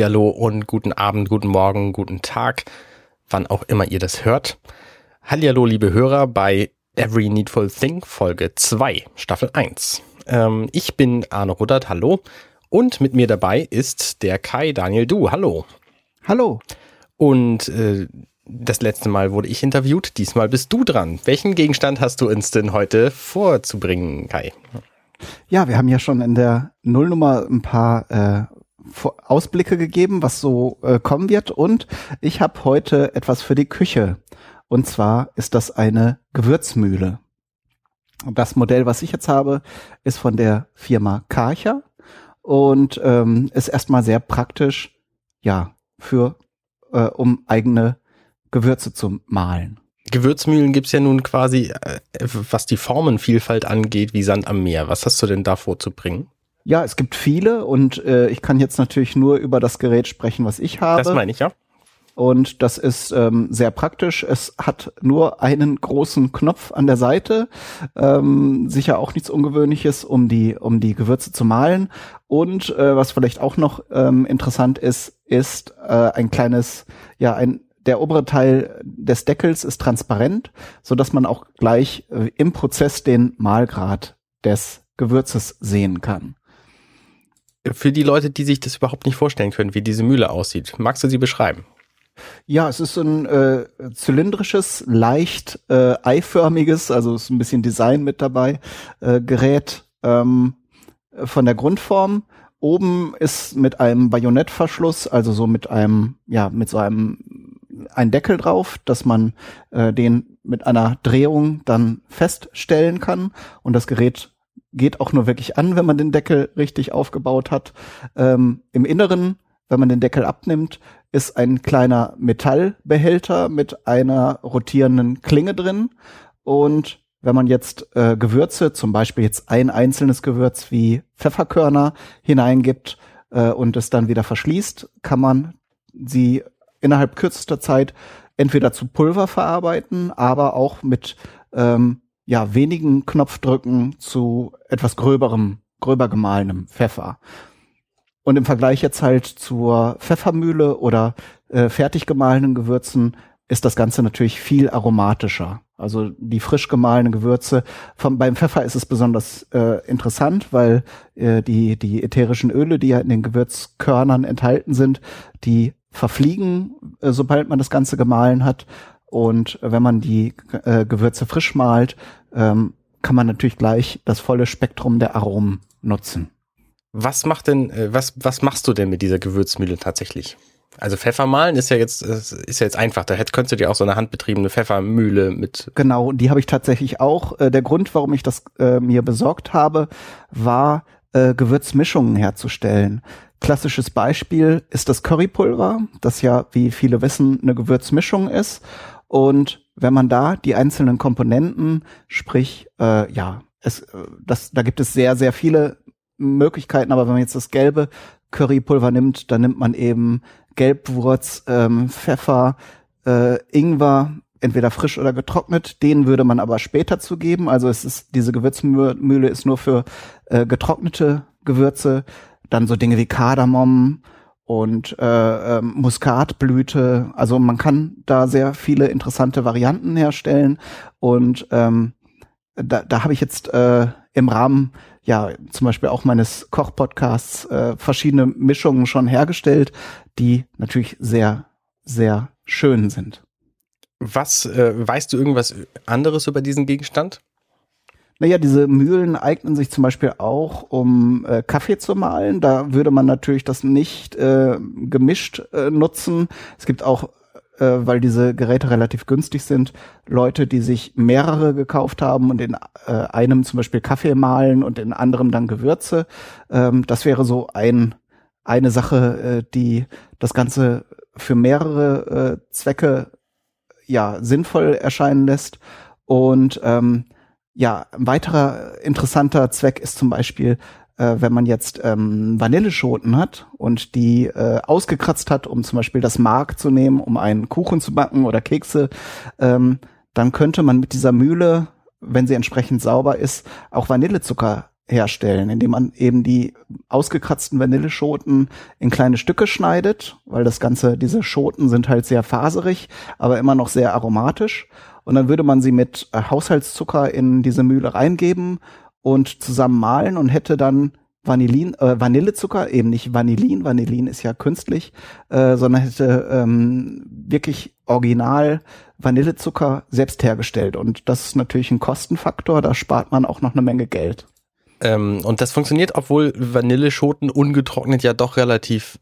Hallihallo und guten Abend, guten Morgen, guten Tag, wann auch immer ihr das hört. Hallihallo, liebe Hörer, bei Every Needful Thing Folge 2, Staffel 1. Ähm, ich bin Arne Ruddert, hallo. Und mit mir dabei ist der Kai Daniel Du, hallo. Hallo. Und äh, das letzte Mal wurde ich interviewt, diesmal bist du dran. Welchen Gegenstand hast du uns denn heute vorzubringen, Kai? Ja, wir haben ja schon in der Nullnummer ein paar äh, Ausblicke gegeben, was so äh, kommen wird. Und ich habe heute etwas für die Küche. Und zwar ist das eine Gewürzmühle. Das Modell, was ich jetzt habe, ist von der Firma Karcher und ähm, ist erstmal sehr praktisch, ja, für äh, um eigene Gewürze zu mahlen. Gewürzmühlen gibt's ja nun quasi, äh, was die Formenvielfalt angeht, wie Sand am Meer. Was hast du denn da vorzubringen? Ja, es gibt viele und äh, ich kann jetzt natürlich nur über das Gerät sprechen, was ich habe. Das meine ich, ja. Und das ist ähm, sehr praktisch. Es hat nur einen großen Knopf an der Seite. Ähm, sicher auch nichts Ungewöhnliches, um die, um die Gewürze zu mahlen. Und äh, was vielleicht auch noch ähm, interessant ist, ist äh, ein kleines, ja, ein der obere Teil des Deckels ist transparent, so dass man auch gleich äh, im Prozess den Mahlgrad des Gewürzes sehen kann. Für die Leute, die sich das überhaupt nicht vorstellen können, wie diese Mühle aussieht, magst du sie beschreiben? Ja, es ist ein äh, zylindrisches, leicht äh, eiförmiges, also ist ein bisschen Design mit dabei, äh, Gerät ähm, von der Grundform. Oben ist mit einem Bajonettverschluss, also so mit einem, ja, mit so einem ein Deckel drauf, dass man äh, den mit einer Drehung dann feststellen kann und das Gerät geht auch nur wirklich an, wenn man den Deckel richtig aufgebaut hat. Ähm, Im Inneren, wenn man den Deckel abnimmt, ist ein kleiner Metallbehälter mit einer rotierenden Klinge drin. Und wenn man jetzt äh, Gewürze, zum Beispiel jetzt ein einzelnes Gewürz wie Pfefferkörner hineingibt äh, und es dann wieder verschließt, kann man sie innerhalb kürzester Zeit entweder zu Pulver verarbeiten, aber auch mit ähm, ja, wenigen Knopfdrücken zu etwas gröberem, gröber gemahlenem Pfeffer. Und im Vergleich jetzt halt zur Pfeffermühle oder äh, fertig gemahlenen Gewürzen ist das Ganze natürlich viel aromatischer. Also die frisch gemahlenen Gewürze. Vom, beim Pfeffer ist es besonders äh, interessant, weil äh, die, die ätherischen Öle, die ja in den Gewürzkörnern enthalten sind, die verfliegen, äh, sobald man das Ganze gemahlen hat. Und wenn man die äh, Gewürze frisch malt, ähm, kann man natürlich gleich das volle Spektrum der Aromen nutzen. Was macht denn, äh, was, was machst du denn mit dieser Gewürzmühle tatsächlich? Also Pfeffer malen ist ja jetzt, ist ja jetzt einfach. Da hättest, könntest du dir auch so eine handbetriebene Pfeffermühle mit. Genau, die habe ich tatsächlich auch. Äh, der Grund, warum ich das äh, mir besorgt habe, war, äh, Gewürzmischungen herzustellen. Klassisches Beispiel ist das Currypulver, das ja, wie viele wissen, eine Gewürzmischung ist. Und wenn man da die einzelnen Komponenten, sprich, äh, ja, es, äh, das, da gibt es sehr, sehr viele Möglichkeiten, aber wenn man jetzt das gelbe Currypulver nimmt, dann nimmt man eben Gelbwurz, ähm, Pfeffer, äh, Ingwer, entweder frisch oder getrocknet. Den würde man aber später zugeben. Also es ist diese Gewürzmühle ist nur für äh, getrocknete Gewürze. Dann so Dinge wie Kardamom und äh, äh, Muskatblüte. Also man kann da sehr viele interessante Varianten herstellen. Und ähm, da, da habe ich jetzt äh, im Rahmen ja zum Beispiel auch meines Kochpodcasts äh, verschiedene Mischungen schon hergestellt, die natürlich sehr, sehr schön sind. Was, äh, weißt du irgendwas anderes über diesen Gegenstand? Naja, diese Mühlen eignen sich zum Beispiel auch, um äh, Kaffee zu mahlen. Da würde man natürlich das nicht äh, gemischt äh, nutzen. Es gibt auch, äh, weil diese Geräte relativ günstig sind, Leute, die sich mehrere gekauft haben und in äh, einem zum Beispiel Kaffee mahlen und in anderem dann Gewürze. Ähm, das wäre so ein eine Sache, äh, die das Ganze für mehrere äh, Zwecke ja sinnvoll erscheinen lässt. Und ähm, ja, ein weiterer interessanter Zweck ist zum Beispiel, äh, wenn man jetzt ähm, Vanilleschoten hat und die äh, ausgekratzt hat, um zum Beispiel das Mark zu nehmen, um einen Kuchen zu backen oder Kekse, ähm, dann könnte man mit dieser Mühle, wenn sie entsprechend sauber ist, auch Vanillezucker herstellen, indem man eben die ausgekratzten Vanilleschoten in kleine Stücke schneidet, weil das Ganze, diese Schoten sind halt sehr faserig, aber immer noch sehr aromatisch. Und dann würde man sie mit äh, Haushaltszucker in diese Mühle reingeben und zusammen mahlen und hätte dann Vanillin, äh, Vanillezucker, eben nicht Vanillin, Vanillin ist ja künstlich, äh, sondern hätte ähm, wirklich original Vanillezucker selbst hergestellt. Und das ist natürlich ein Kostenfaktor, da spart man auch noch eine Menge Geld. Ähm, und das funktioniert, obwohl Vanilleschoten ungetrocknet ja doch relativ,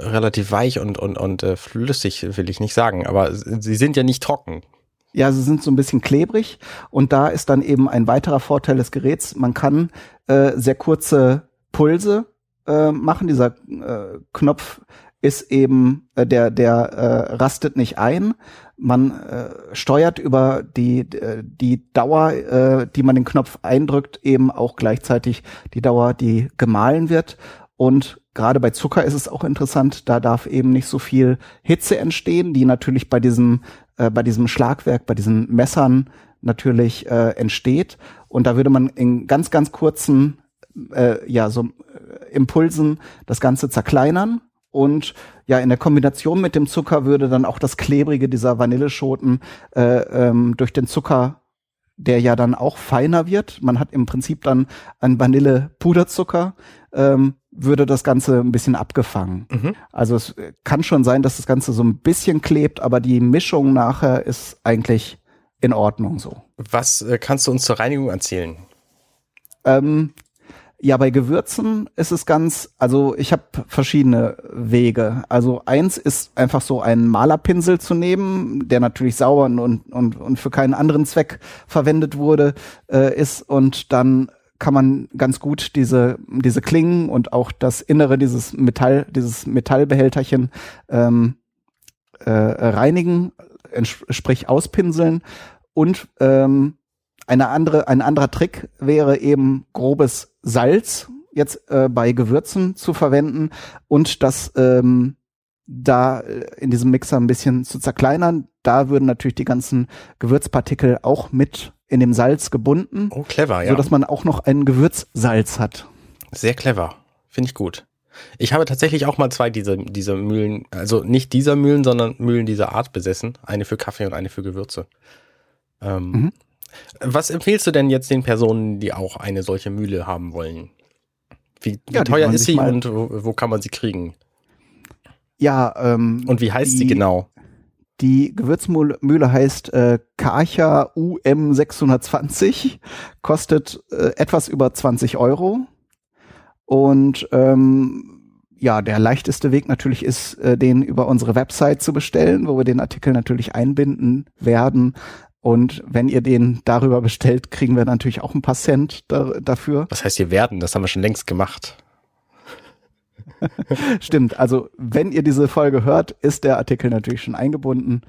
relativ weich und, und, und äh, flüssig, will ich nicht sagen, aber sie sind ja nicht trocken. Ja, sie sind so ein bisschen klebrig und da ist dann eben ein weiterer Vorteil des Geräts. Man kann äh, sehr kurze Pulse äh, machen. Dieser äh, Knopf ist eben, äh, der, der äh, rastet nicht ein. Man äh, steuert über die, äh, die Dauer, äh, die man den Knopf eindrückt, eben auch gleichzeitig die Dauer, die gemahlen wird. Und gerade bei Zucker ist es auch interessant, da darf eben nicht so viel Hitze entstehen, die natürlich bei diesem äh, bei diesem Schlagwerk, bei diesen Messern natürlich äh, entsteht. Und da würde man in ganz, ganz kurzen äh, ja, so äh, Impulsen das Ganze zerkleinern. Und ja, in der Kombination mit dem Zucker würde dann auch das Klebrige dieser Vanilleschoten äh, ähm, durch den Zucker der ja dann auch feiner wird. Man hat im Prinzip dann ein Vanille-Puderzucker, ähm, würde das Ganze ein bisschen abgefangen. Mhm. Also es kann schon sein, dass das Ganze so ein bisschen klebt, aber die Mischung nachher ist eigentlich in Ordnung so. Was äh, kannst du uns zur Reinigung erzählen? Ähm, ja, bei Gewürzen ist es ganz, also ich habe verschiedene Wege. Also eins ist einfach so einen Malerpinsel zu nehmen, der natürlich sauber und, und, und für keinen anderen Zweck verwendet wurde, äh, ist und dann kann man ganz gut diese, diese Klingen und auch das Innere dieses Metall, dieses Metallbehälterchen ähm, äh, reinigen, sprich auspinseln. Und ähm, eine andere, ein anderer Trick wäre eben grobes Salz jetzt äh, bei Gewürzen zu verwenden und das ähm, da in diesem Mixer ein bisschen zu zerkleinern. Da würden natürlich die ganzen Gewürzpartikel auch mit in dem Salz gebunden. Oh, clever, ja. So dass man auch noch ein Gewürzsalz hat. Sehr clever. Finde ich gut. Ich habe tatsächlich auch mal zwei dieser, dieser Mühlen, also nicht dieser Mühlen, sondern Mühlen dieser Art besessen. Eine für Kaffee und eine für Gewürze. Ähm, mhm. Was empfehlst du denn jetzt den Personen, die auch eine solche Mühle haben wollen? Wie, wie ja, teuer ist sie und wo, wo, kann man sie kriegen? Ja, ähm, und wie heißt die, sie genau? Die Gewürzmühle heißt äh, Karcher UM 620, kostet äh, etwas über 20 Euro. Und ähm, ja, der leichteste Weg natürlich ist, äh, den über unsere Website zu bestellen, wo wir den Artikel natürlich einbinden werden. Und wenn ihr den darüber bestellt, kriegen wir natürlich auch ein paar Cent da, dafür. Was heißt ihr werden? Das haben wir schon längst gemacht. Stimmt. Also wenn ihr diese Folge hört, ist der Artikel natürlich schon eingebunden.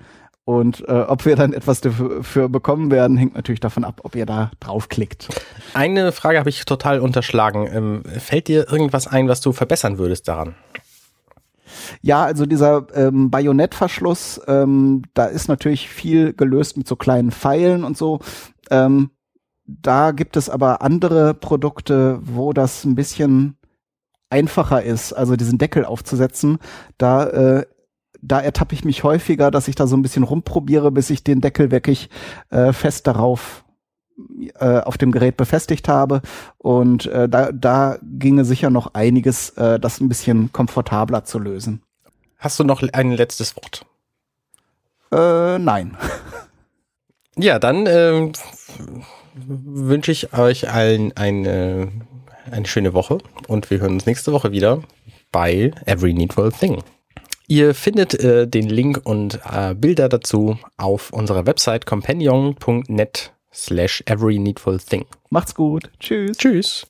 Und äh, ob wir dann etwas dafür bekommen werden, hängt natürlich davon ab, ob ihr da draufklickt. Eine Frage habe ich total unterschlagen. Ähm, fällt dir irgendwas ein, was du verbessern würdest daran? Ja, also dieser ähm, Bajonettverschluss, ähm, da ist natürlich viel gelöst mit so kleinen Pfeilen und so. Ähm, da gibt es aber andere Produkte, wo das ein bisschen einfacher ist, also diesen Deckel aufzusetzen. Da äh, da ertappe ich mich häufiger, dass ich da so ein bisschen rumprobiere, bis ich den Deckel wirklich äh, fest darauf äh, auf dem Gerät befestigt habe. Und äh, da, da ginge sicher noch einiges, äh, das ein bisschen komfortabler zu lösen. Hast du noch ein letztes Wort? Äh, nein. Ja, dann äh, wünsche ich euch allen eine, eine schöne Woche und wir hören uns nächste Woche wieder bei Every Needful Thing. Ihr findet äh, den Link und äh, Bilder dazu auf unserer Website companion.net slash every needful thing. Macht's gut. Tschüss. Tschüss.